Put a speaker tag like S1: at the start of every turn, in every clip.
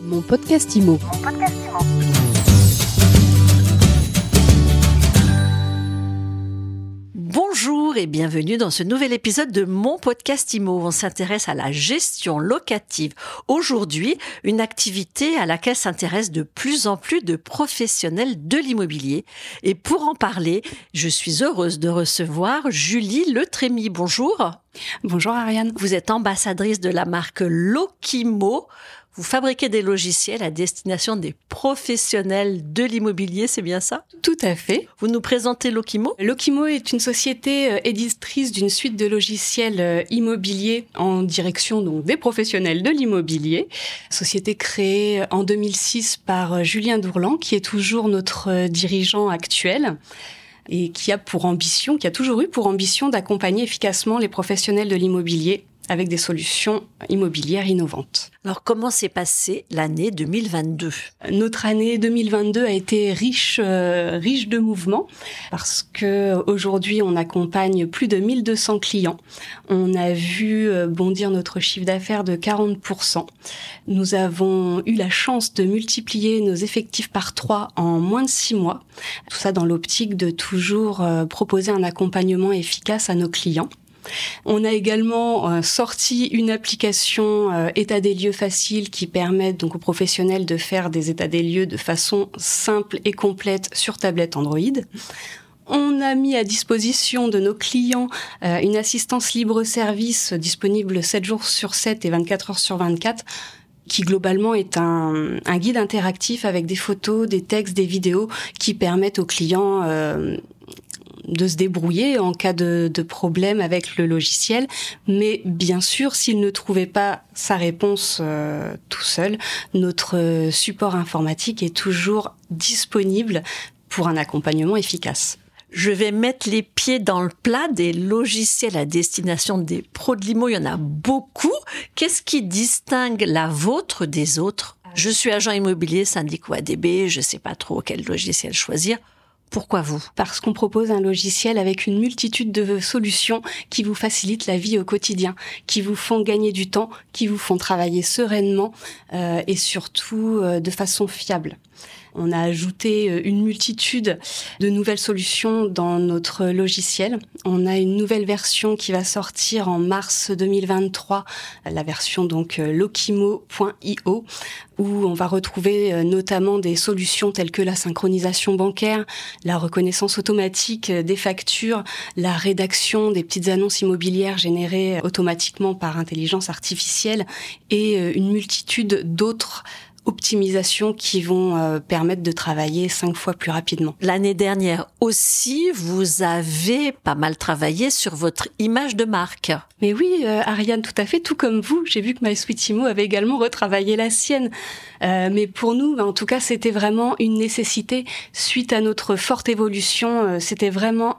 S1: Mon podcast IMO.
S2: Bonjour et bienvenue dans ce nouvel épisode de mon podcast IMO. On s'intéresse à la gestion locative. Aujourd'hui, une activité à laquelle s'intéressent de plus en plus de professionnels de l'immobilier. Et pour en parler, je suis heureuse de recevoir Julie Letrémy. Bonjour.
S3: Bonjour Ariane.
S2: Vous êtes ambassadrice de la marque Lokimo. Vous fabriquez des logiciels à destination des professionnels de l'immobilier, c'est bien ça?
S3: Tout à fait.
S2: Vous nous présentez Lokimo?
S3: Lokimo est une société euh, éditrice d'une suite de logiciels euh, immobiliers en direction donc des professionnels de l'immobilier. Société créée en 2006 par euh, Julien Dourlan, qui est toujours notre dirigeant actuel et qui a pour ambition, qui a toujours eu pour ambition d'accompagner efficacement les professionnels de l'immobilier avec des solutions immobilières innovantes.
S2: Alors comment s'est passée l'année 2022
S3: Notre année 2022 a été riche euh, riche de mouvements parce que aujourd'hui on accompagne plus de 1200 clients. On a vu euh, bondir notre chiffre d'affaires de 40% Nous avons eu la chance de multiplier nos effectifs par trois en moins de six mois. Tout ça dans l'optique de toujours euh, proposer un accompagnement efficace à nos clients. On a également euh, sorti une application euh, état des lieux facile qui permet donc aux professionnels de faire des états des lieux de façon simple et complète sur tablette Android. On a mis à disposition de nos clients euh, une assistance libre-service disponible 7 jours sur 7 et 24 heures sur 24 qui globalement est un, guide interactif avec des photos, des textes, des vidéos qui permettent aux clients de se débrouiller en cas de, problème avec le logiciel. Mais bien sûr, s'il ne trouvait pas sa réponse euh, tout seul, notre support informatique est toujours disponible pour un accompagnement efficace.
S2: Je vais mettre les pieds dans le plat des logiciels à destination des pros de l'IMO. Il y en a beaucoup. Qu'est-ce qui distingue la vôtre des autres? Je suis agent immobilier, syndic ou ADB, je ne sais pas trop quel logiciel choisir. Pourquoi vous?
S3: Parce qu'on propose un logiciel avec une multitude de solutions qui vous facilitent la vie au quotidien, qui vous font gagner du temps, qui vous font travailler sereinement euh, et surtout euh, de façon fiable. On a ajouté euh, une multitude de nouvelles solutions dans notre logiciel. On a une nouvelle version qui va sortir en mars 2023, la version donc euh, lokimo.io où on va retrouver euh, notamment des solutions telles que la synchronisation bancaire, la reconnaissance automatique des factures, la rédaction des petites annonces immobilières générées automatiquement par intelligence artificielle et une multitude d'autres optimisations qui vont euh, permettre de travailler cinq fois plus rapidement.
S2: L'année dernière aussi, vous avez pas mal travaillé sur votre image de marque.
S3: Mais oui, euh, Ariane, tout à fait, tout comme vous. J'ai vu que MySweetimo avait également retravaillé la sienne. Euh, mais pour nous, en tout cas, c'était vraiment une nécessité suite à notre forte évolution. c'était vraiment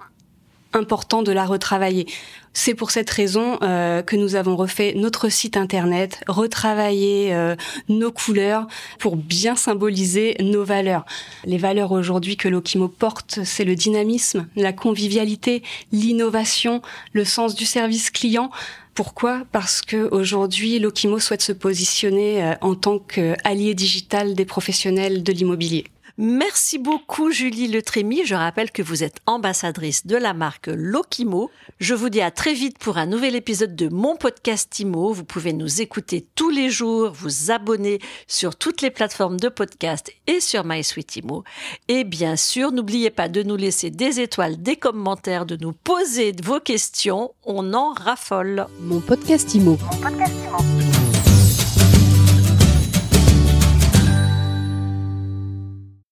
S3: important de la retravailler. C'est pour cette raison euh, que nous avons refait notre site internet, retravaillé euh, nos couleurs pour bien symboliser nos valeurs. Les valeurs aujourd'hui que Lokimo porte, c'est le dynamisme, la convivialité, l'innovation, le sens du service client. Pourquoi? Parce que aujourd'hui, Lokimo souhaite se positionner euh, en tant qu'allié digital des professionnels de l'immobilier.
S2: Merci beaucoup Julie Letrémy. Je rappelle que vous êtes ambassadrice de la marque Lokimo. Je vous dis à très vite pour un nouvel épisode de mon podcast Imo. Vous pouvez nous écouter tous les jours, vous abonner sur toutes les plateformes de podcast et sur MySweetImo. Et bien sûr, n'oubliez pas de nous laisser des étoiles, des commentaires, de nous poser vos questions. On en raffole.
S1: Mon podcast Imo.
S4: Mon podcast Imo.